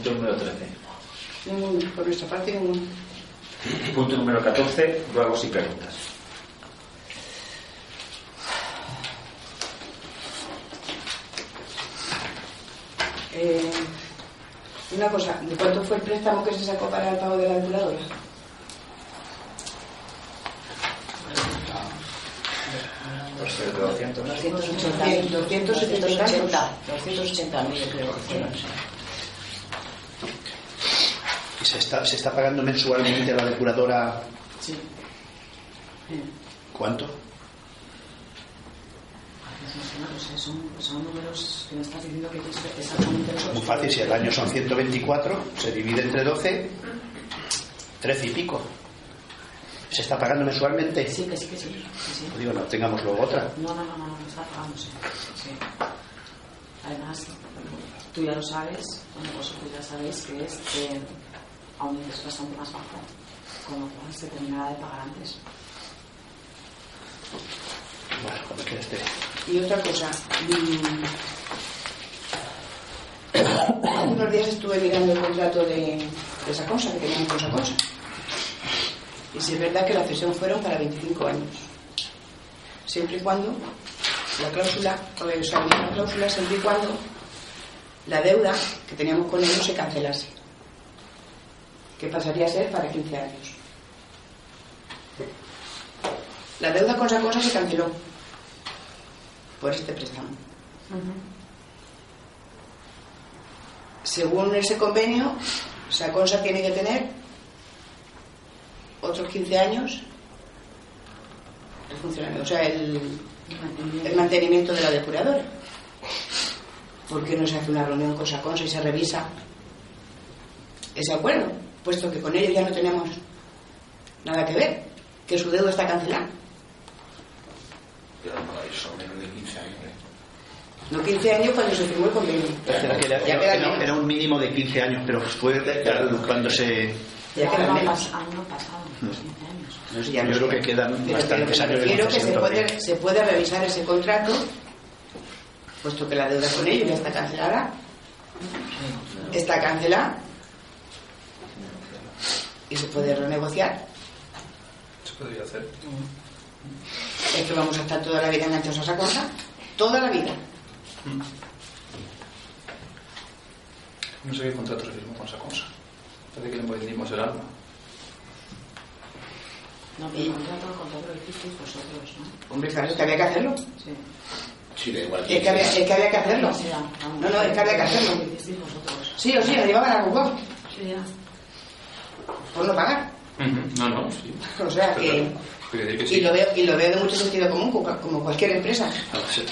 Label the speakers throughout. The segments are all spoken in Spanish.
Speaker 1: Punto número 13.
Speaker 2: Ningún, por nuestra parte, ningún.
Speaker 1: Punto número 14. Ruegos y preguntas.
Speaker 2: Eh, una cosa, ¿de cuánto fue el préstamo que se sacó para el pago de la depuradora?
Speaker 1: Por ser de 200.
Speaker 3: 280
Speaker 2: Bien, 270 y tantos.
Speaker 3: 280 280 mil creo que fueron.
Speaker 4: ¿Y se está, se está pagando mensualmente a la depuradora
Speaker 3: Sí.
Speaker 4: cuánto?
Speaker 3: Son, son números que me estás diciendo que exactamente los
Speaker 4: Muy fácil, si el año son 124, se divide entre 12, 13 y pico. ¿Se está pagando mensualmente?
Speaker 3: Sí, que sí, que sí. que sí.
Speaker 4: Pues digo, no, tengamos luego otra.
Speaker 3: No, no, no, no, no está pagándose. Sí. Además, tú ya lo sabes, bueno, vosotros ya sabéis que es que aún es bastante más bajo, con lo cual se terminará de pagar antes.
Speaker 4: Bueno, cuando quiera esté.
Speaker 2: Y otra cosa, mm, hace unos días estuve mirando el contrato de, de esa cosa que teníamos con esa cosa. Y si es verdad que la cesión fueron para 25 años. Siempre y cuando la cláusula, o sea, una cláusula siempre y cuando la deuda que teníamos con ellos se cancelase. Que pasaría a ser para 15 años. La deuda con esa cosa se canceló por este préstamo. Según ese convenio, Saconsa tiene que tener otros 15 años el funcionamiento, o sea, el, el mantenimiento de la depuradora. ¿Por qué no se hace una reunión con Saconsa y se revisa ese acuerdo? Puesto que con ellos ya no tenemos nada que ver, que su deuda está cancelada.
Speaker 5: Pero no, eso menos de 15 años. ¿eh?
Speaker 2: No 15 años cuando se firmó el convenio.
Speaker 4: Era, que era-
Speaker 2: Ya queda
Speaker 4: era-
Speaker 2: menos.
Speaker 4: era un mínimo de 15 años, pero fue cuando se...
Speaker 2: Ya quedan
Speaker 3: no,
Speaker 2: menos.
Speaker 3: pas- aún no pasaron los 15 años.
Speaker 2: No sé, ya no
Speaker 4: Yo creo
Speaker 2: sé.
Speaker 4: que quedan
Speaker 2: Pero
Speaker 4: bastantes
Speaker 2: que
Speaker 4: años de
Speaker 2: refiero que se puede, se puede revisar ese contrato, puesto que la deuda con ellos ya está cancelada. Está cancelada. Y se puede renegociar.
Speaker 6: Se podría hacer.
Speaker 2: Es que vamos a estar toda la vida enganchados a esa cosa. Toda la vida.
Speaker 6: No sé qué contrato firmó con esa cosa. Parece que le vendimos el alma.
Speaker 3: No, pero el contrato, el contrato lo hicisteis vosotros, ¿no?
Speaker 2: Hombre, claro, es que había que hacerlo.
Speaker 3: Sí.
Speaker 5: Sí, da igual.
Speaker 2: Es que había, es que había que hacerlo. No, no, es que había que hacerlo.
Speaker 3: Lo.
Speaker 2: Sí o sí, lo llevaban a Google
Speaker 3: Sí, ya.
Speaker 2: Por no pagar.
Speaker 6: No, no, sí.
Speaker 2: O sea que.
Speaker 6: Decir que
Speaker 2: Y lo veo, y lo veo de mucho sentido común, como cualquier empresa.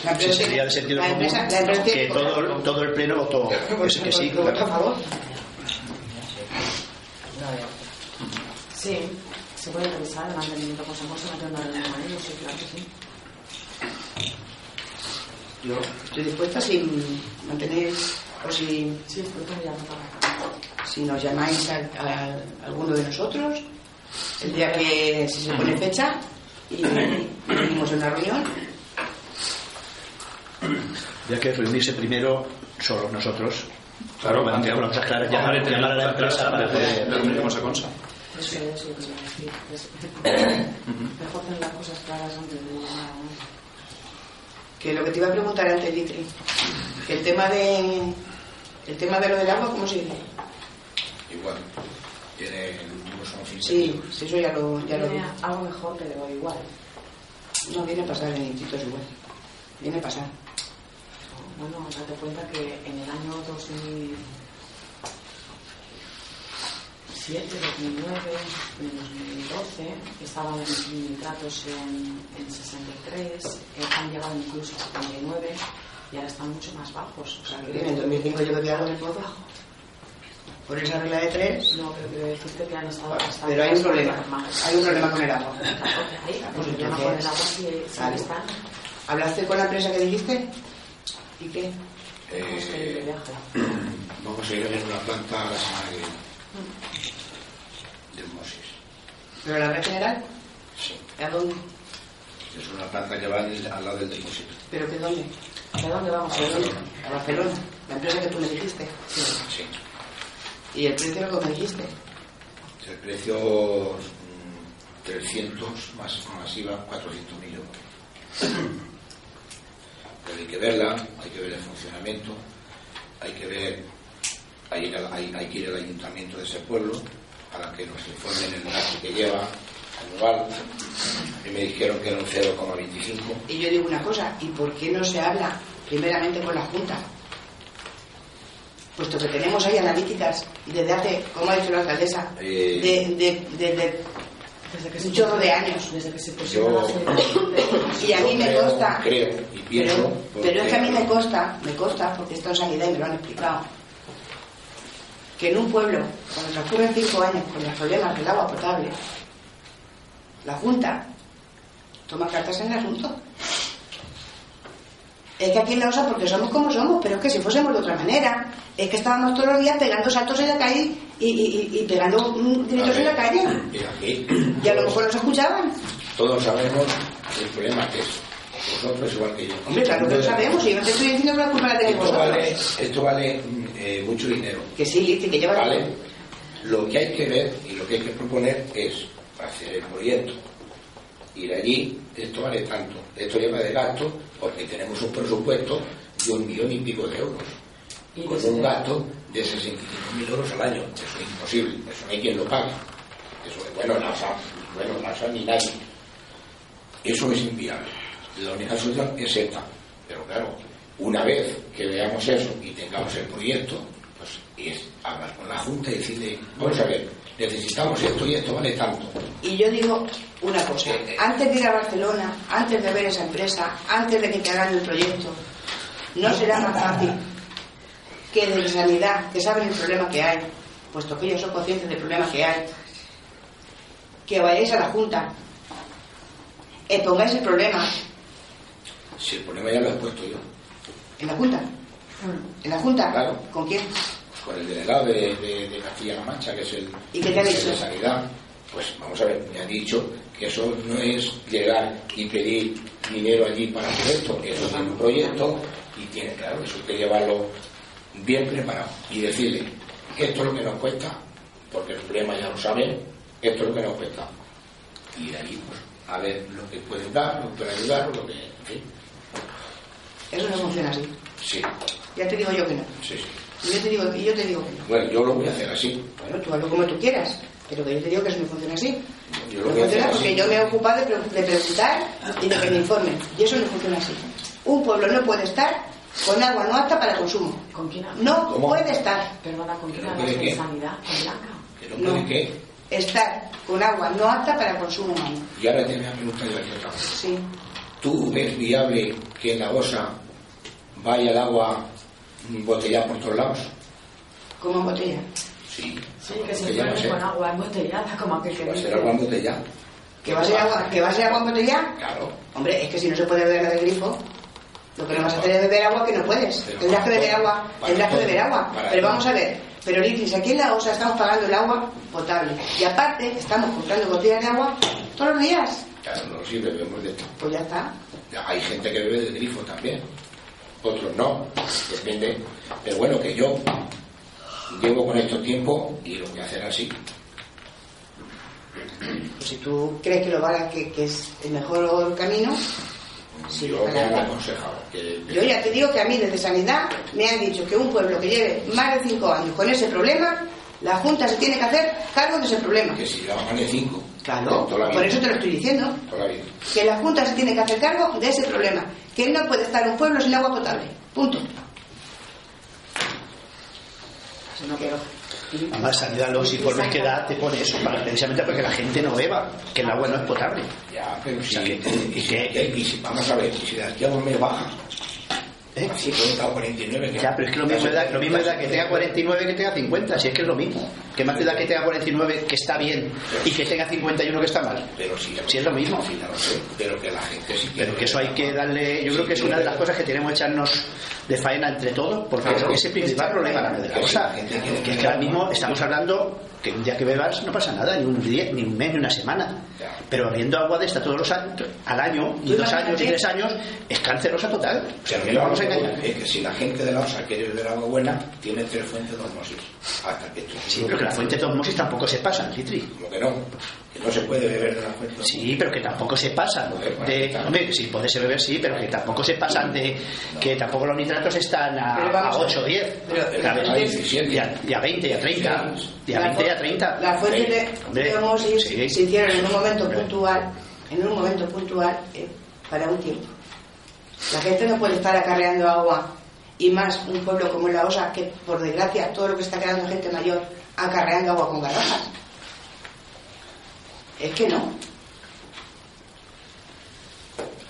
Speaker 2: La empresa
Speaker 4: Sí, sería de sentido
Speaker 2: la
Speaker 4: común
Speaker 2: empresa- la empresa
Speaker 4: que
Speaker 2: tiene-
Speaker 4: todo, todo el pleno votó
Speaker 2: Pues,
Speaker 4: que, sí.
Speaker 2: pues,
Speaker 4: claro.
Speaker 2: por favor.
Speaker 3: Sí, se puede revisar el mantenimiento con Samosa, no tengo nada de ellos, sí, claro que sí.
Speaker 2: Yo estoy dispuesta si mantenéis o si,
Speaker 3: Sí, estoy ya notado.
Speaker 2: Si nos llamáis a, a alguno de nosotros el día que si se pone fecha y venimos a una reunión.
Speaker 4: Había que reunirse primero solo nosotros.
Speaker 6: Claro, planteamos.
Speaker 4: las cosas claras, llamar, llamar a la empresa para poder...
Speaker 6: Tendríamos a Consa.
Speaker 3: Eso es lo que iba a decir. Mejor tener las cosas claras antes de llamar a.
Speaker 2: Que lo que te iba a preguntar antes, Litri, que el tema de el tema de lo del agua, ¿cómo se dice?
Speaker 5: Igual. Tiene el último son 15
Speaker 2: Sí, sí, eso ya lo, ya lo vi.
Speaker 3: Algo mejor, pero igual.
Speaker 2: No, viene a pasar en institutos igual. Viene a pasar.
Speaker 3: Bueno, date cuenta que en el año 2007, 2009, 2012 estaban los nitratos en, en 63, eh, han llegado incluso a 79 y ahora están mucho más bajos. O sea, que-
Speaker 2: En el 2005 yo bebí algo del pozo. Por esa regla de tres.
Speaker 3: No, pero quiero decirte que han estado bastante
Speaker 2: Pero hay un problema. Hay un problema con el agua. Pues
Speaker 3: problema con el.
Speaker 2: ¿Hablaste con la empresa que dijiste? ¿Y qué?
Speaker 3: Vamos a ir de
Speaker 5: Eh, vamos a ir a ver una planta la semana que viene. Del Mosis.
Speaker 2: ¿Pero la red general?
Speaker 5: Sí.
Speaker 2: ¿A dónde?
Speaker 5: Es una planta que va al, lado del depósito.
Speaker 2: ¿Pero qué dónde?
Speaker 3: ¿De dónde vamos?
Speaker 2: ¿A dónde? A Barcelona. La empresa que tú me dijiste.
Speaker 5: Sí.
Speaker 2: ¿Y el precio lo que dijiste?
Speaker 5: El precio mm, 300 más masiva 400 mil euros. Pero hay que verla, hay que ver el funcionamiento, hay que ver, hay- hay que ir al ayuntamiento de ese pueblo para que nos informen el gasto que lleva anual. Y me dijeron que era un 0,25.
Speaker 2: Y yo digo una cosa, ¿y por qué no se habla primeramente con la Junta? Puesto que tenemos ahí analíticas y desde hace, como ha dicho la alcaldesa,
Speaker 5: Eh.
Speaker 2: de, de, de- de-
Speaker 3: Desde que
Speaker 2: Un
Speaker 3: se
Speaker 2: chorro
Speaker 3: pusieron-
Speaker 2: de años.
Speaker 3: Desde que se
Speaker 5: Yo-
Speaker 3: pusieron las elecciones.
Speaker 2: Y a mí
Speaker 5: Yo
Speaker 2: me consta.
Speaker 5: creo y pienso,
Speaker 2: Pero, pero es que a mí me consta, me consta, porque esto en sanidad y me lo han explicado, que en un pueblo, cuando transcurren cinco años con los problemas del agua potable, la Junta toma cartas en el asunto. Es que aquí en la OSA, porque somos como somos, pero es que si fuésemos de otra manera, es que estábamos todos los días pegando saltos en la calle y, y- y- pegando mm, gritos en la calle.
Speaker 5: Y aquí
Speaker 2: Y a lo mejor nos escuchaban.
Speaker 5: todos sabemos el problema que es. Vosotros igual que yo.
Speaker 2: Hombre, claro que lo sabemos, y yo no te estoy diciendo que la culpa la tenéis vosotros.
Speaker 5: vale, esto vale mm, eh, mucho dinero.
Speaker 2: Que sí, que lleva
Speaker 5: ¿Vale? Lo que hay que ver y lo que hay que proponer es hacer el proyecto. Ir allí, esto vale tanto, esto lleva de gasto porque tenemos un presupuesto de un millón y pico de euros.
Speaker 3: Y
Speaker 5: Con un gasto de 65.000 euros al año. Eso es imposible, eso no hay quien lo pague. Eso es, bueno, la SA, bueno, la SA ni nadie. Eso es inviable. La única solución es esta. Pero claro, una vez que veamos eso y tengamos el proyecto, pues es hablar con la Junta y decirle, vamos a ver, necesitamos esto y esto vale tanto.
Speaker 2: Y yo digo una cosa, antes de ir a Barcelona, antes de ver esa empresa, antes de que te hagan el proyecto, ¿no será más fácil que desde sanidad, que saben el problema que hay, puesto que ellos son conscientes del problema que hay, que vayáis a la Junta, expongáis el problema
Speaker 5: Si el problema ya lo he puesto yo,
Speaker 2: en la Junta? ¿En la Junta?
Speaker 5: Claro.
Speaker 2: ¿Con quién?
Speaker 5: Con el delegado de, de, de Castilla-La Mancha, que es el
Speaker 2: ¿Y qué te ha
Speaker 5: el
Speaker 2: dicho?
Speaker 5: de Sanidad, pues vamos a ver, me ha dicho que eso no es llegar y pedir dinero allí para hacer esto, eso tiene un proyecto y tiene, claro, eso hay que llevarlo bien preparado y decirle, esto es lo que nos cuesta, porque el problema ya lo saben, esto es lo que nos cuesta. Y de ahí, pues, a ver lo que pueden dar, lo que pueden ayudar, lo que, fin,
Speaker 2: Eso no funciona así.
Speaker 5: sí,
Speaker 2: Ya te digo yo que no.
Speaker 5: sí, sí.
Speaker 2: Y yo te digo, y yo te digo que no.
Speaker 5: Bueno, yo lo voy a hacer así.
Speaker 2: Bueno, tú hazlo como tú quieras, pero que yo te digo que eso no funciona así.
Speaker 5: Yo
Speaker 2: No
Speaker 5: lo voy a hacer
Speaker 2: funciona porque
Speaker 5: así.
Speaker 2: yo me he ocupado de, pre- de preguntar y de que me informen. Y eso no funciona así. Un pueblo no puede estar con agua no apta para consumo.
Speaker 3: ¿Con quién hablas?
Speaker 2: No
Speaker 5: ¿Cómo?
Speaker 2: puede estar.
Speaker 3: Perdona, ¿con quién
Speaker 5: ¿Pero
Speaker 3: hablas
Speaker 5: qué?
Speaker 3: sanidad? ¿Con Blanca?
Speaker 5: Que no
Speaker 2: No.
Speaker 5: puede que.
Speaker 2: Estar con agua no apta para consumo humano.
Speaker 5: Y ahora te voy a preguntar yo cosa.
Speaker 2: Sí.
Speaker 5: ¿Tú ves viable que en la OSA vaya el agua embotellada por todos lados?
Speaker 2: Como en botella.
Speaker 5: Sí.
Speaker 3: Sí, que se
Speaker 5: ser.
Speaker 3: con agua embotellada, como aquel que
Speaker 5: Va a ser agua embotellada.
Speaker 2: ¿Que va a ser agua, que va a ser agua embotellada?
Speaker 5: Claro.
Speaker 2: Hombre, es que si no se puede beber del grifo, lo que no vas a hacer es beber agua que no puedes.
Speaker 5: Pero
Speaker 2: Tendrás que beber agua, tendrás que beber agua. Pero vamos a ver, pero Litis, aquí en la OSA estamos pagando el agua potable. Y aparte, estamos comprando botellas de agua todos los días.
Speaker 5: Claro, no, sí bebemos de esto.
Speaker 2: Pues ya está.
Speaker 5: Hay gente que bebe del grifo también. Otros no. Depende. Pero bueno, que yo llevo con esto tiempo y lo voy a hacer así.
Speaker 2: Pues si tú crees que lo vale, que, que es el mejor camino, Sí,
Speaker 5: yo que,
Speaker 2: yo ya te digo que a mí desde Sanidad me han dicho que un pueblo que lleve más de cinco años con ese problema, la Junta se tiene que hacer cargo de ese problema.
Speaker 5: que si lleva más de cinco.
Speaker 2: Claro, por eso te lo estoy diciendo. que la Junta se tiene que hacer cargo de ese problema, que no puede estar un pueblo sin agua potable. Punto.
Speaker 3: Si no quiero.
Speaker 4: Además, sanidad, los informes que da te pone eso, para, precisamente porque la gente no beba, que el agua no es potable.
Speaker 5: Ya, pero si,
Speaker 4: sea, que-
Speaker 5: y si- vamos a ver, si a un mes baja,
Speaker 4: ¿eh?
Speaker 5: así cuenta a 49, que
Speaker 4: Ya, pero es que lo mismo es da, lo mismo es da que tenga 49 que tenga 50, si es que es lo mismo. Que más te da que tenga 49 que está bien y que tenga 51 que está mal.
Speaker 5: Pero si,
Speaker 4: Si es lo mismo.
Speaker 5: Pero que la gente sí
Speaker 4: Pero que eso hay que darle, yo creo que es una de las cosas que tenemos que echarnos de faena entre todos, porque
Speaker 5: Claro.
Speaker 4: es el principal problema de la cosa. Que es que ahora mismo estamos hablando que un día que bebas no pasa nada, ni un día, ni un mes, ni una semana. Pero bebiendo agua de esta todos los años, al año, y
Speaker 2: Tú
Speaker 4: dos años, y tres años, es cancerosa total. O sea,
Speaker 5: Pero
Speaker 4: que
Speaker 5: yo
Speaker 4: no vamos a
Speaker 5: lo que
Speaker 4: engañar.
Speaker 5: digo es que si la gente de la OSA quiere beber agua buena, tiene tres fuentes de osmosis. Hasta que esto
Speaker 4: Sí, pero que la fuente de osmosis tampoco se pasan, Citri.
Speaker 5: Como que no, no se puede beber de la fuente.
Speaker 4: Sí, pero que tampoco se pasan de... Hombre, sí, puede ser beber, sí, pero que tampoco se pasan de... Que tampoco los nitratos están a, a
Speaker 2: a
Speaker 4: 8 o 10,
Speaker 2: Pero-
Speaker 4: ¿sabes?
Speaker 5: a 17.
Speaker 4: Y a, y a 20, y a 30, y a
Speaker 2: La
Speaker 4: 20, y a
Speaker 2: fu-
Speaker 4: 30.
Speaker 2: Las fuentes de,
Speaker 4: sí.
Speaker 2: se hicieron en un momento puntual, en un momento puntual, eh, para un tiempo. La gente no puede estar acarreando agua, y más un pueblo como La Osa, que por desgracia todo lo que está quedando gente mayor acarreando agua con garrafas. Es que no.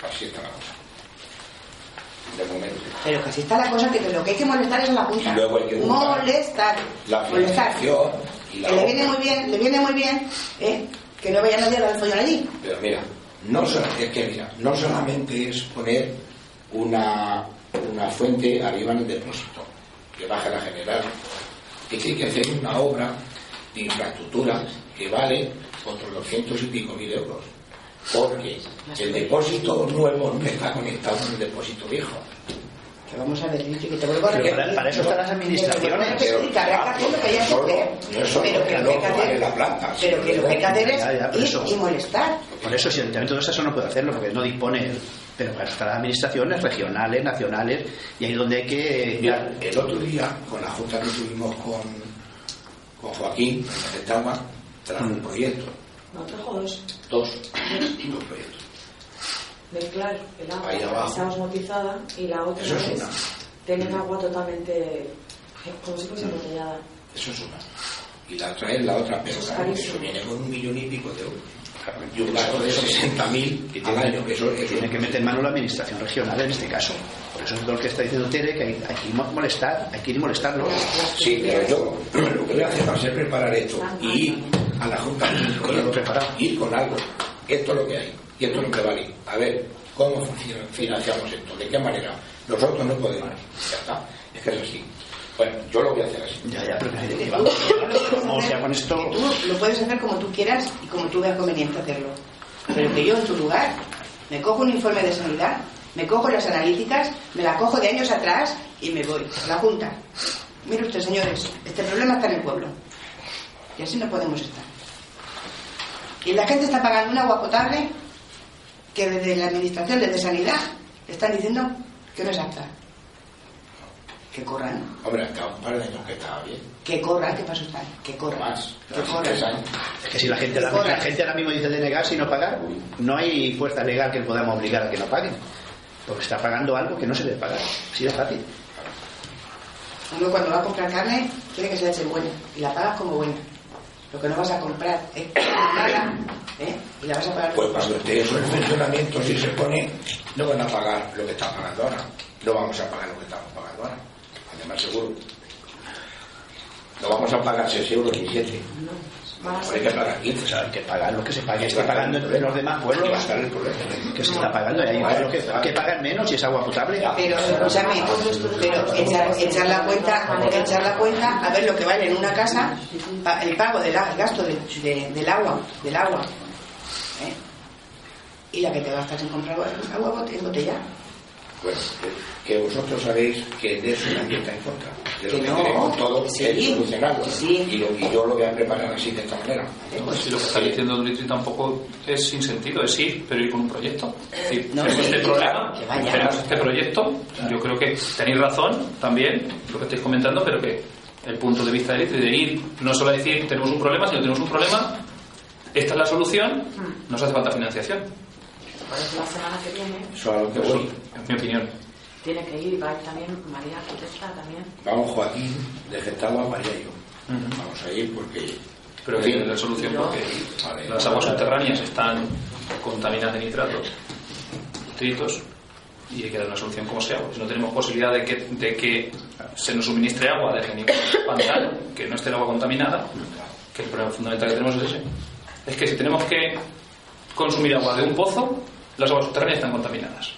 Speaker 5: Así está la cosa. De momento.
Speaker 2: Pero que así está la cosa, que lo que hay que molestar es la Junta.
Speaker 5: Y luego hay que
Speaker 2: molestar.
Speaker 5: la
Speaker 2: molestar.
Speaker 5: y la
Speaker 2: Que le viene muy bien, le viene muy bien, ¿eh? que no vaya nadie a dar follón allí.
Speaker 5: Pero mira, no so- es que mira, no solamente es poner una, una fuente arriba en el depósito, que baja la general, es que hay que hacer una obra de infraestructura que vale otros 200 y pico mil euros. Porque el depósito nuevo no está conectado con el depósito viejo.
Speaker 2: Que vamos a ver, que te vuelvo a
Speaker 4: Pero
Speaker 2: repetir.
Speaker 4: para- para eso están las administraciones.
Speaker 2: Lo que que hacer. Pero que
Speaker 5: que
Speaker 2: lo que hay que
Speaker 5: vale
Speaker 2: hacer-
Speaker 5: la planta,
Speaker 2: Pero que lo que hay que hacer es
Speaker 4: Ya, ya, por
Speaker 2: ir
Speaker 4: eso.
Speaker 2: y molestar.
Speaker 4: Por eso, si el Ayuntamiento de eso no puede hacerlo, porque no dispone. Pero para estar las administraciones regionales, nacionales, y ahí es donde hay que.
Speaker 5: Mira, el otro día, con la junta que tuvimos con, con Joaquín, en Getagua, trajo un proyecto,
Speaker 3: No trajo dos.
Speaker 5: dos, dos proyectos.
Speaker 3: Mezclar el agua
Speaker 5: Ahí
Speaker 3: que
Speaker 5: abajo.
Speaker 3: está osmotizada y la otra
Speaker 5: Eso es
Speaker 3: es
Speaker 5: una.
Speaker 3: tener agua totalmente como si fuese embotellada.
Speaker 5: Eso es una. Y la otra es la otra, pero
Speaker 3: Eso es
Speaker 5: claro, eso viene con un millón y pico de euros. Y un gasto de 60.000 al año, que eso, eso
Speaker 4: Tiene que meter mano la administración regional en este caso. Por eso es lo que está diciendo Tere, que hay, hay que mo- molestar, hay que ir y molestarlo.
Speaker 5: Sí, pero yo lo que voy a hacer va a ser preparar esto y a la Junta de
Speaker 4: Con algo preparado.
Speaker 5: ir con algo. Esto es lo que hay y esto es lo que vale. A ver, ¿cómo financiamos esto? ¿De qué manera? Nosotros no podemos. Ya está. Es que es así. Bueno, yo lo voy a hacer así.
Speaker 4: Ya, ya, pero que, vamos, o sea,
Speaker 2: hacer-
Speaker 4: con esto.
Speaker 2: tú lo puedes hacer como tú quieras y como tú veas conveniente hacerlo. Pero que yo en tu lugar me cojo un informe de sanidad, me cojo las analíticas, me la cojo de años atrás y me voy a la Junta. Mire usted, señores, este problema está en el pueblo. Y así no podemos estar. Y la gente está pagando un agua potable que desde la Administración, desde Sanidad, le están diciendo que no es apta. Que corran,
Speaker 5: Hombre, hasta un par de años que estaba bien.
Speaker 2: que corran, ¿qué pasó está? Que corran,
Speaker 5: Más.
Speaker 2: que corran.
Speaker 5: años.
Speaker 4: Es que si la gente, la, la gente ahora mismo dice denegarse y no pagar, no hay fuerza legal que podamos obligar a que no paguen. Porque está pagando algo que no se debe pagar. Así de fácil.
Speaker 2: Uno cuando va a comprar carne tiene que ser ser buena y la pagas como buena. Lo que no vas a comprar es mala ¿eh? y la vas a pagar.
Speaker 5: Pues cuando esté eso en funcionamiento, si se pone, no van a pagar lo que están pagando ahora. No vamos a pagar lo que estamos pagando ahora. Además, seguro. No vamos a pagar 6 euros ni 7.
Speaker 3: Van a
Speaker 5: Hay que pagar 15.
Speaker 4: O sea, hay que pagar lo que se pague. Está pagando en los demás
Speaker 5: Y va a
Speaker 4: pueblos
Speaker 5: estar el problema.
Speaker 4: que se está pagando. Y hay pueblos que, que pagan menos y es agua potable.
Speaker 2: Pero escúchame, pero echar, echar la cuenta, echar la cuenta a ver lo que vale en una casa el pago del el gasto de- de- del agua, del agua. ¿eh? Y la que te gastas en comprar agua, en botella.
Speaker 5: Bueno, que que vosotros sabéis que de eso nadie está en contra. De
Speaker 2: Que no.
Speaker 5: todos
Speaker 2: Sí.
Speaker 5: es solucionarlo.
Speaker 2: Sí.
Speaker 5: Y, lo, y yo lo voy a preparar así de esta manera.
Speaker 2: ¿eh? Pues,
Speaker 6: Si lo que está diciendo Dulitri tampoco es sin sentido, es ir, pero ir con un proyecto. Es decir,
Speaker 2: No,
Speaker 6: tenemos
Speaker 2: sí,
Speaker 6: este problema,
Speaker 2: vaya.
Speaker 6: tenemos este proyecto, yo creo que tenéis razón también, lo que estáis comentando, pero que el punto de vista de Dulitri de ir no solo a decir tenemos un problema, sino tenemos un problema, esta es la solución, nos hace falta financiación,
Speaker 3: por eso la semana que viene
Speaker 5: Eso a lo que voy.
Speaker 6: es mi opinión.
Speaker 3: Tiene que ir, va a ir también María Arquitecta también.
Speaker 5: Vamos Joaquín de Gestado María y yo. Vamos a ir porque...
Speaker 6: Pero que la solución
Speaker 3: Yo-
Speaker 6: porque
Speaker 5: Vale.
Speaker 6: las aguas subterráneas están contaminadas de nitratos, nitritos, y hay que dar una solución como sea. porque Si no tenemos posibilidad de que, de que se nos suministre agua desde ningún pantano, que no esté el agua contaminada, que el problema fundamental que tenemos es ese. Es que si tenemos que consumir agua de un pozo, las aguas subterráneas están contaminadas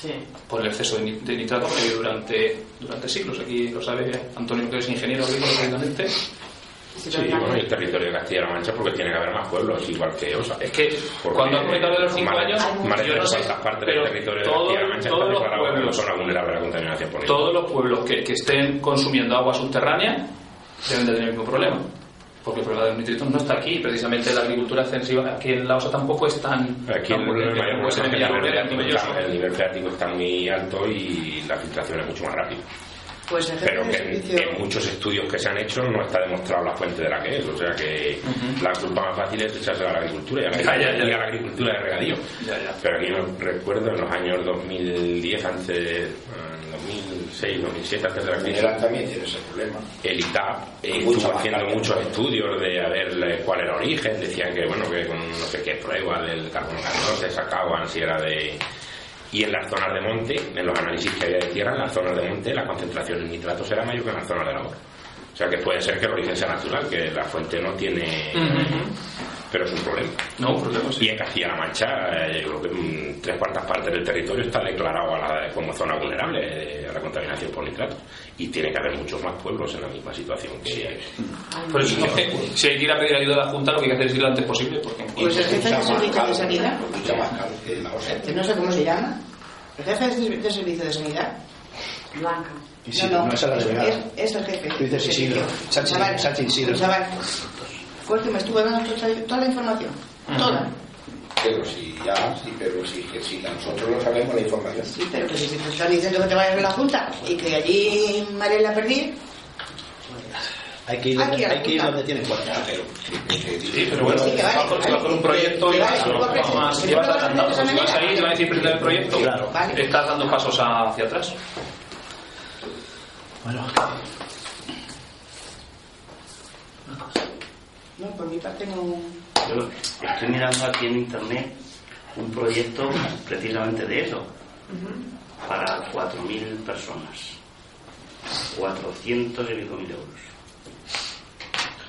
Speaker 3: Sí.
Speaker 6: por el exceso de, ni- de nitratos que hay durante, durante siglos. Aquí lo sabe Antonio, que es ingeniero precisamente.
Speaker 3: Sí,
Speaker 7: bueno, y el territorio de Castilla-La Mancha porque tiene que haber más pueblos, igual que Osa.
Speaker 6: Es que
Speaker 7: Porque
Speaker 6: cuando has comentado de los cinco
Speaker 7: más de-
Speaker 6: años,
Speaker 7: más de
Speaker 6: yo no sé,
Speaker 7: partes
Speaker 6: pero
Speaker 7: del territorio de Castilla-La Mancha
Speaker 6: todos los pueblos-
Speaker 7: zona vulnerable a la contaminación por
Speaker 6: todos los pueblos que, que estén consumiendo agua subterránea deben de tener el mismo problema. Porque el problema de los nitritos no está aquí. Precisamente la agricultura extensiva aquí en la OSA tampoco es tan.
Speaker 7: Aquí el, nivel freático- el nivel freático está muy alto y la filtración es mucho más rápida.
Speaker 2: Pues
Speaker 7: Pero que
Speaker 2: servicio.
Speaker 7: en, en muchos estudios que se han hecho no está demostrado la fuente de la que es. O sea que la culpa más fácil es echársela a la agricultura y a la,
Speaker 6: Ya, ya, ya.
Speaker 7: y a la agricultura de regadío.
Speaker 6: Ya, ya.
Speaker 7: Pero aquí yo recuerdo en los años 2010, antes, eh, 2006, 2007, antes de la crisis,
Speaker 5: también tiene ese problema.
Speaker 7: el ITAP eh, estuvo haciendo muchos estudios de a ver eh, cuál era el origen. Decían que, bueno, que con no sé qué pruebas del carbono 14 sacaban si era de. Y en las zonas de monte, en los análisis que había de tierra, en las zonas de monte, la concentración de nitratos era mayor que en las zonas de labor. O sea que puede ser que el origen sea natural, que la fuente no tiene. Pero es un problema.
Speaker 6: No, un problema sí.
Speaker 7: Y en Castilla-La Mancha, eh, yo creo que mm, tres cuartas partes del territorio está declarado a la- como zona vulnerable eh, a la contaminación por nitratos. Y tiene que haber muchos más pueblos en la misma situación que
Speaker 6: Por eso es que si hay que ir a pedir ayuda a la Junta, lo que hay que hacer es ir lo antes posible. Porque
Speaker 2: Pues el jefe de servicio de sanidad. No sé cómo se llama. El jefe de servi- de servicio de sanidad.
Speaker 3: Blanca.
Speaker 4: Y si no, es a la
Speaker 2: es,
Speaker 4: delegada.
Speaker 2: es- es el jefe.
Speaker 4: Tú dices
Speaker 2: de
Speaker 4: Isidro.
Speaker 2: servicio.
Speaker 4: Sánchez-
Speaker 2: Chaval,
Speaker 4: Sánchez Isidro.
Speaker 2: Fue el que me estuvo dando toda, toda la información. Toda.
Speaker 5: Pero si ya, sí, pero si, que si nosotros no sabemos la información.
Speaker 2: Sí, pero que si te están diciendo que te vayas a la Junta y que allí María la perdí,
Speaker 4: Hay que ir,
Speaker 2: Aquí
Speaker 4: hay que ir donde tiene cuenta.
Speaker 5: Pero,
Speaker 6: Sí, pero bueno,
Speaker 2: Sí, vale,
Speaker 6: va por- si
Speaker 2: vale,
Speaker 6: va por un proyecto y
Speaker 2: vale,
Speaker 6: vas, más, si vas adelantado, si vas ahí, te van a decir presentar el proyecto,
Speaker 4: Claro.
Speaker 2: Vale.
Speaker 6: estás dando pasos hacia atrás.
Speaker 4: Bueno,
Speaker 2: no, por mi parte no.
Speaker 8: Yo estoy mirando aquí en internet un proyecto precisamente de eso, para 4.000 personas, 400 y pico mil euros.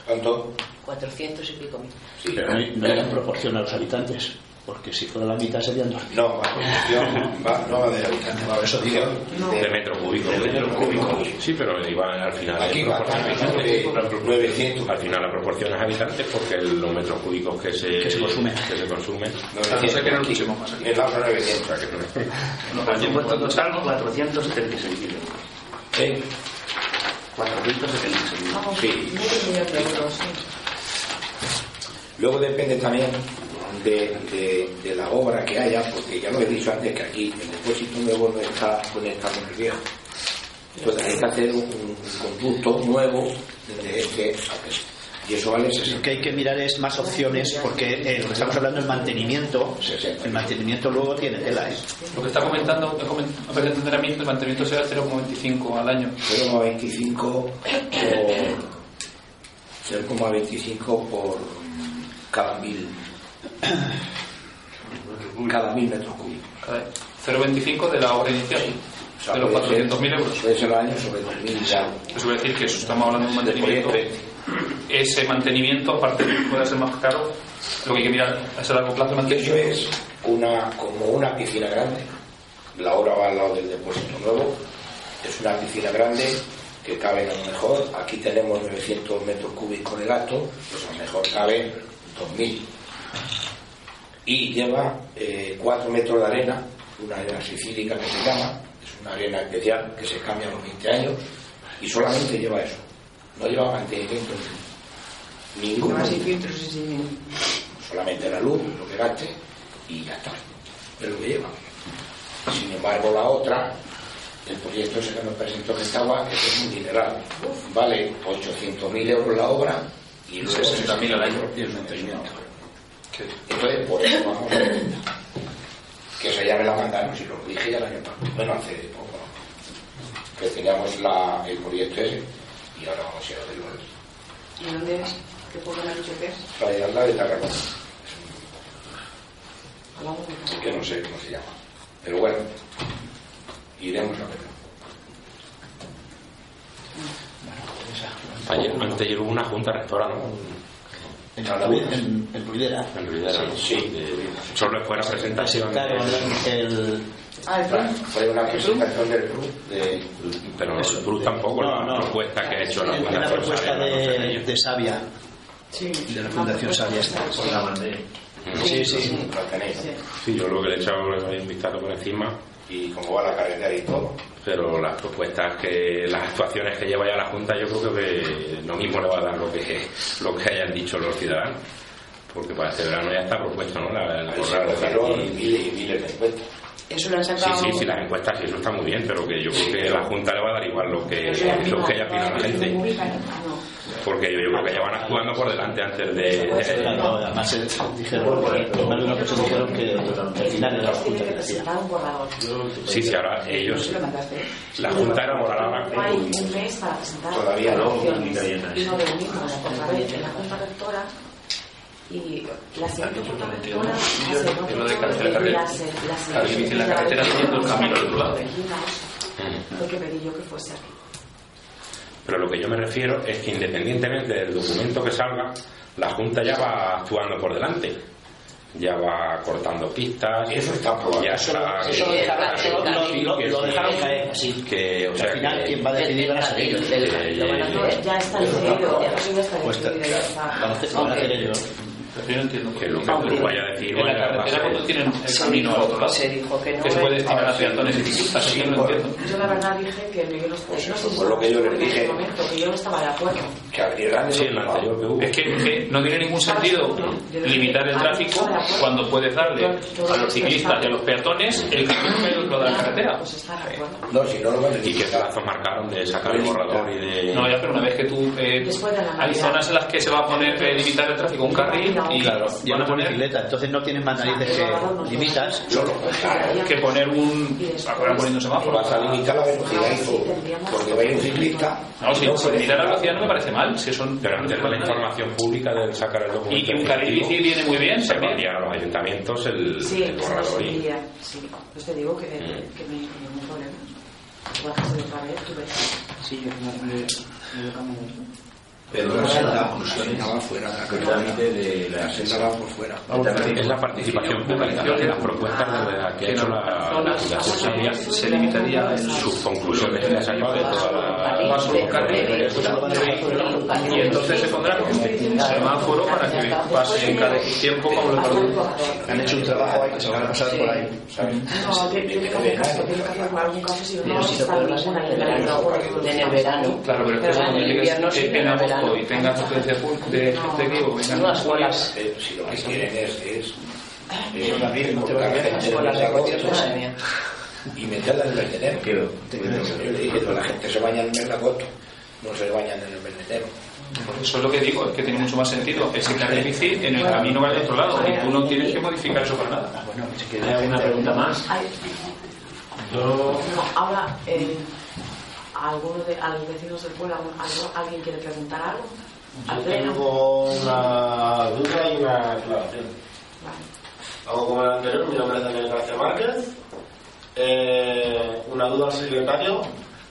Speaker 5: ¿Cuánto?
Speaker 9: 400 y pico mil.
Speaker 5: Sí,
Speaker 4: pero no hay, no hay en proporción a los habitantes, porque si fuera la mitad serían dos.
Speaker 5: No, va, proporción, va, no va de habitantes, va de
Speaker 4: Eso digo.
Speaker 7: de metro cúbico.
Speaker 8: De metro cúbico.
Speaker 7: Sí, pero iba al final.
Speaker 5: Aquí va,
Speaker 7: proporción.
Speaker 5: de 900.
Speaker 7: Al final la proporción es habitantes porque los metros cúbicos que se,
Speaker 4: Que se consumen.
Speaker 7: que se consumen.
Speaker 6: No que no lo pusimos más aquí.
Speaker 5: En la otra 900.
Speaker 7: O sea que no-
Speaker 8: en puesto total 476 mil euros.
Speaker 5: Sí,
Speaker 8: 476 mil
Speaker 3: Vamos,
Speaker 5: Sí.
Speaker 3: medio millón de euros, sí.
Speaker 5: Luego depende también de, de- de la obra que haya, porque ya lo he dicho antes que aquí el depósito nuevo no está conectado con el viejo. Entonces hay que hacer un, un conducto nuevo de este y eso vale 60.
Speaker 4: Lo que hay que mirar es más opciones, porque eh, lo que estamos hablando es mantenimiento. El mantenimiento luego tiene tela, ¿eh?
Speaker 6: Lo que está comentando, a mí, que el mantenimiento será 0,25 al año.
Speaker 5: 0,25 por 0,25 por cada mil cada mil metros cúbicos.
Speaker 6: Cada- 0,25 de la obra inicial,
Speaker 5: O sea,
Speaker 6: de los
Speaker 5: puede ser-
Speaker 6: 400.000 euros.
Speaker 5: Puede ser al año sobre 2.000 y algo.
Speaker 6: Eso quiere decir que eso, estamos hablando de un mantenimiento.
Speaker 5: Proyecto.
Speaker 6: Ese mantenimiento, aparte de que pueda ser más caro, lo que hay que mirar es a largo plazo
Speaker 5: Eso es una, como una piscina grande. La obra va al lado del depósito nuevo. Es una piscina grande que cabe a lo mejor. Aquí tenemos 900 metros cúbicos en el acto, pues a lo mejor cabe 2000. Y lleva 4 metros de arena, una arena sicílica que se llama. Es una arena especial que se cambia a los 20 años y solamente lleva eso. No lleva mantenimiento ninguno.
Speaker 2: Más sin filtros y sin.
Speaker 5: solamente la luz, lo que gaste y ya está. Es lo que lleva. Sin embargo, la otra, el proyecto ese que nos presentó que es un dineral. Vale 800.000 euros la obra y luego
Speaker 6: 60.000 al año.
Speaker 5: Entonces, por eso vamos a ver. Que esa ya me la mandaron, si lo dije ya el año pasado. Bueno, hace poco. ¿no? Que teníamos la, el proyecto ese y ahora vamos a ir a verlo.
Speaker 2: ¿Y dónde es? ¿Qué pueblo me ha dicho que es?
Speaker 5: Playa al lado de Tarragona.
Speaker 3: De
Speaker 5: que no sé cómo se llama. Pero bueno, iremos a verlo.
Speaker 7: Ayer, antes hubo una junta rectora, ¿no?
Speaker 4: En, en, en Ruidera.
Speaker 7: En Ruidera.
Speaker 5: Sí.
Speaker 7: Eh, Solo fue la presentación.
Speaker 4: El,
Speaker 2: Ah, el plan.
Speaker 5: Fue una presentación del club de
Speaker 7: Pero el PRUS tampoco,
Speaker 4: No,
Speaker 7: la
Speaker 4: no.
Speaker 7: propuesta que ha hecho la Fundación
Speaker 4: propuesta
Speaker 7: no sé de
Speaker 4: de, de Sabia,
Speaker 3: Sí.
Speaker 4: de la Fundación Sabia. esta. Sí, sí.
Speaker 5: la tenéis.
Speaker 7: Sí, yo lo que le he echado un vistazo por encima.
Speaker 5: Y cómo va la carretera y todo.
Speaker 7: Pero las propuestas que las actuaciones que lleva ya la Junta yo creo que lo mismo le va a dar lo que lo que hayan dicho los ciudadanos porque para este verano ya está propuesto ¿no? la, la
Speaker 5: Ahí se
Speaker 7: borrar de
Speaker 5: cogieron
Speaker 7: aquí.
Speaker 5: miles y miles de encuestas.
Speaker 2: Eso lo han
Speaker 7: Sí,
Speaker 2: sacado.
Speaker 7: sí, sí, las encuestas sí, eso está muy bien, pero que yo creo que la Junta le va a dar igual lo que, lo que haya opinado la gente.
Speaker 3: No.
Speaker 7: Porque yo, yo creo que ya van actuando por delante antes de...
Speaker 4: Claro, además dijeron, más de una cosa dijeron que al final era la Junta
Speaker 3: que.
Speaker 7: Sí, sí, ahora ellos...
Speaker 2: ¿Se lo?
Speaker 7: La Junta era moral
Speaker 3: No
Speaker 7: ahora...
Speaker 3: hay un mes para presentar
Speaker 5: Todavía no.
Speaker 3: Y no la Junta Rectora y la siguiente Junta Rectora hace no
Speaker 6: Es lo de carretera
Speaker 3: la se- la
Speaker 6: dice la
Speaker 3: Junta
Speaker 6: carretera teniendo el camino otro lado.
Speaker 3: Fue que pedí yo que fuese aquí.
Speaker 7: Pero lo que yo me refiero es que independientemente del documento que salga, la Junta ya va actuando por delante. Ya va cortando pistas.
Speaker 5: Eso está aprobado.
Speaker 7: Ya
Speaker 4: Eso,
Speaker 7: está...
Speaker 4: eso lo dejaron,
Speaker 7: Sí,
Speaker 4: lo, lo-
Speaker 7: sí,
Speaker 4: lo-
Speaker 7: que
Speaker 4: lo
Speaker 7: sí.
Speaker 4: dejaron caer así.
Speaker 7: Que, o
Speaker 4: Que
Speaker 7: sea,
Speaker 4: al final
Speaker 7: que-
Speaker 4: quien va a decidir van a ser ellos.
Speaker 7: que- que-
Speaker 3: Ya está decidido,
Speaker 4: Pues van a hacer ellos.
Speaker 6: No entiendo.
Speaker 7: que lo que tú vaya a decir...
Speaker 6: En la
Speaker 7: a
Speaker 6: carretera cuando tienen el camino al otro lado.
Speaker 2: se dijo que no.
Speaker 6: Que se puede destinar a peatones y ciclistas, yo no entiendo.
Speaker 3: Yo la verdad dije que yo no,
Speaker 5: Pues
Speaker 3: no
Speaker 5: fue lo que yo les
Speaker 3: en
Speaker 5: dije.
Speaker 3: momento, que yo no estaba de acuerdo.
Speaker 5: Que abrieran
Speaker 7: Sí, en la anterior que hubo.
Speaker 6: Es que, que no tiene ningún sentido limitar el tráfico cuando puedes darle a los ciclistas y a los peatones el camino que otro lado de la carretera.
Speaker 3: Pues está de acuerdo.
Speaker 5: No, si no lo van a
Speaker 7: ¿Y qué plazos marcaron de sacar el borrador y de...?
Speaker 6: No, ya, pero una vez que tú... eh, hay zonas en las que se va a poner eh, limitar el tráfico un carril y
Speaker 4: Claro, ya
Speaker 6: van
Speaker 4: no
Speaker 6: a
Speaker 4: por
Speaker 6: poner
Speaker 4: bicicleta, entonces no tienes más narices que limitas.
Speaker 5: Solo
Speaker 6: que poner un... acabar poniendo un semáforo.
Speaker 5: vas a limitar la velocidad hijo, porque va a ir un ciclista.
Speaker 6: No, si, si limitar la velocidad no me parece mal, si son...
Speaker 7: Pero antes de la información pública del sacar el documento...
Speaker 6: Y, un carril bici viene muy bien
Speaker 7: se va a los ayuntamientos el,
Speaker 3: Sí,
Speaker 7: el
Speaker 3: no
Speaker 7: borrador y...
Speaker 3: Sí, pues te digo que, que me ningún problema. Igual que se otra vez, tú ves.
Speaker 4: Sí, yo me, me, me cambio de-
Speaker 5: Pero la senda, la senda va fuera, la
Speaker 1: de
Speaker 5: la
Speaker 1: la
Speaker 5: senda va por fuera.
Speaker 7: Es la participación pública de las propuestas de la que ha hecho la, la Fundación Sabia,
Speaker 6: se limitaría en
Speaker 7: sus conclusiones que ha sacado de toda la...
Speaker 6: paso un carril y entonces se pondrá un semáforo para que pase en cada tiempo como lo produce.
Speaker 4: Han hecho un trabajo ahí que se van a pasar por ahí.
Speaker 3: No, que que si en el verano.
Speaker 2: en el.
Speaker 6: Claro, pero que
Speaker 2: en invierno sí,
Speaker 6: en y tengas afluencia de gente que o vengan
Speaker 2: colas.
Speaker 5: Eh, Si lo que quieren es, es
Speaker 4: no te va a quedar
Speaker 5: el
Speaker 2: madre mía.
Speaker 5: y meterla en el de enero. Yo le dije, "Pues la gente se baña en el mes de agosto, no se bañan en el mes de enero.
Speaker 6: Eso es lo que digo, es que tiene mucho más sentido ese carril bici en el camino hay al otro lado y tú no tienes que modificar eso para nada.
Speaker 4: Bueno, que se quede
Speaker 1: ¿Hay alguna pregunta más? Yo
Speaker 3: No, ahora, eh, ¿a alguno de, a los vecinos del pueblo, algo- ¿alguien quiere preguntar algo? ¿Al pleno?
Speaker 10: Tengo una duda y una aclaración.
Speaker 3: Vale.
Speaker 10: Hago como el anterior, mi nombre es Daniel García Márquez. Eh, una duda al secretario.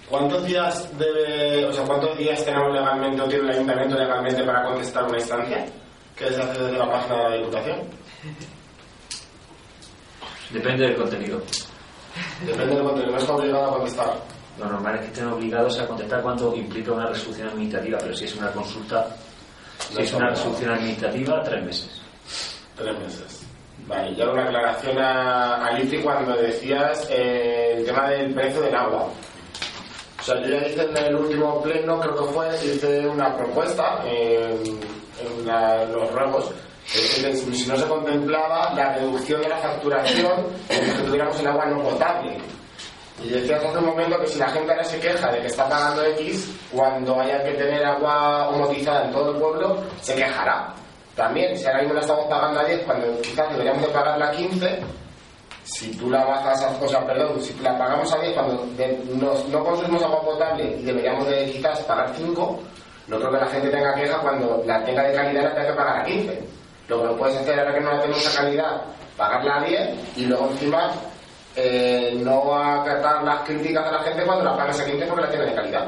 Speaker 10: ¿Cuántos días debe, o sea, cuántos días tenemos legalmente o tiene el ayuntamiento legalmente para contestar una instancia? Que se hace desde la página de la Diputación.
Speaker 1: depende del contenido.
Speaker 10: Depende del contenido, no está obligado a contestar.
Speaker 1: Lo normal es que estén obligados a contestar cuando implica una resolución administrativa, pero si es una consulta, si es una resolución administrativa, tres meses.
Speaker 10: Tres meses. Vale, y ahora una aclaración a, a Litri cuando decías eh, el tema del precio del agua. O sea, yo ya hice en el último pleno, creo que fue, hice una propuesta en, en la- los ruegos. Si no se contemplaba la reducción de la facturación que tuviéramos el agua no potable. Y decías hace un momento que si la gente ahora se queja de que está pagando X, cuando haya que tener agua homotizada en todo el pueblo, se quejará. También, si ahora mismo la estamos pagando a 10, cuando quizás deberíamos de pagarla a 15, si tú la bajas a, o sea, perdón, si la pagamos a 10 cuando de- no consumimos agua potable y deberíamos de quizás pagar 5, no creo que la gente tenga queja cuando la tenga de calidad la tenga que pagar a 15. Lo que no puedes hacer ahora que no la tenemos a calidad, pagarla a 10 y luego encima eh, no acatar las críticas de la gente cuando la pagas a 15 porque la tiene de calidad.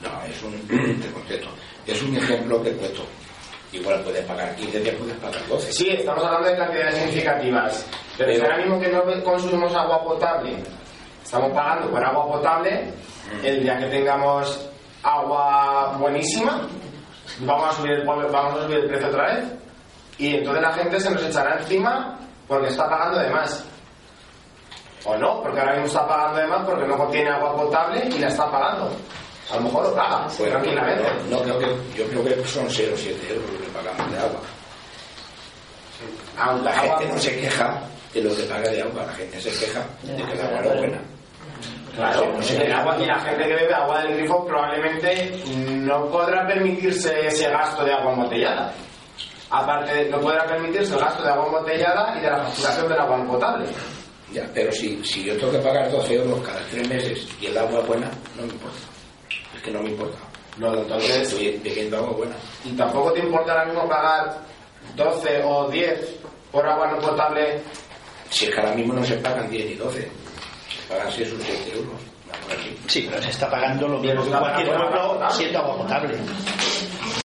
Speaker 5: No, es un, te contesto, es un ejemplo que he puesto. Igual puedes pagar 15 días, puedes pagar 12.
Speaker 10: Sí, estamos hablando de cantidades significativas. Pero, si ahora mismo que no consumimos agua potable, estamos pagando por agua potable, el día que tengamos agua buenísima, vamos a subir el, vamos a subir el precio otra vez. Y entonces la gente se nos echará encima porque está pagando de más. O no, porque ahora mismo está pagando de más porque no tiene agua potable y la está pagando. A lo mejor lo paga,
Speaker 5: Pues,
Speaker 10: tranquilamente.
Speaker 5: no, no, creo que, yo creo que son 0 o 7 euros lo que pagamos de agua.
Speaker 10: Aunque
Speaker 5: La
Speaker 10: agua-
Speaker 5: gente no se queja de lo que paga de agua, la gente se queja de que el agua no es buena.
Speaker 10: Claro,
Speaker 5: No sé,
Speaker 10: el agua, y la gente que bebe agua del grifo probablemente no podrá permitirse ese gasto de agua embotellada. Aparte, no podrá permitirse el gasto de agua embotellada y de la facturación del agua potable.
Speaker 5: Ya, pero si, si yo tengo que pagar 12 euros cada 3 meses y el agua es buena, no me importa. Es que no me importa.
Speaker 10: No, entonces,
Speaker 5: Estoy bebiendo agua buena.
Speaker 10: ¿y tampoco te importa ahora mismo pagar 12 o 10 por agua no potable?
Speaker 5: Si es que ahora mismo no se pagan 10 ni 12, se pagan 6 o 7 euros.
Speaker 4: Sí, pero se está pagando lo mismo que cualquier pueblo siendo agua potable.